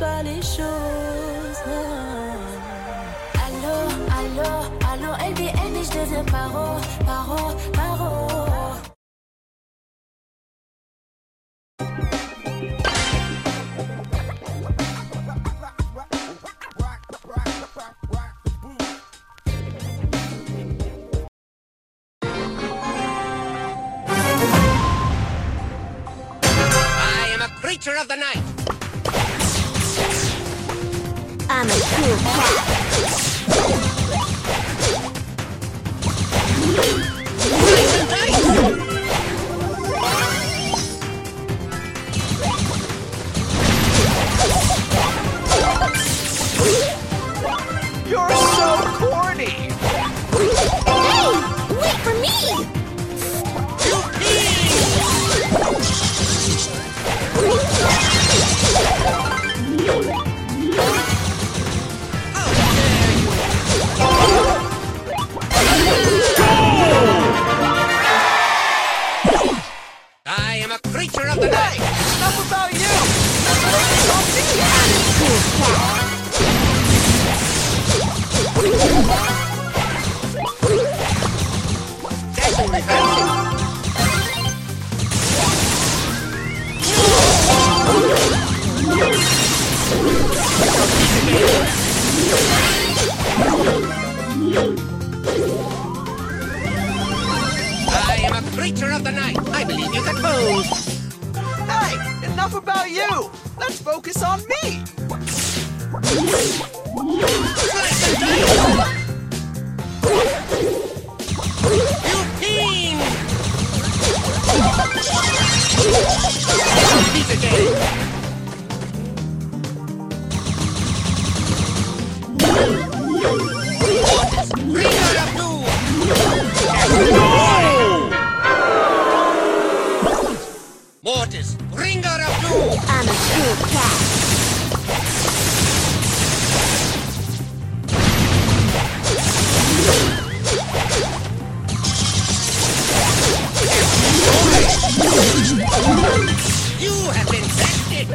pas les choses. Allô, allô, allô, LDN et je deviens paro, paro, paro. I am a creature of the night. I'm a cool cat. Creature of the night. Enough about you! I am a creature of the night. You can move. Hey! Enough about you! Let's focus on me! You have been tested!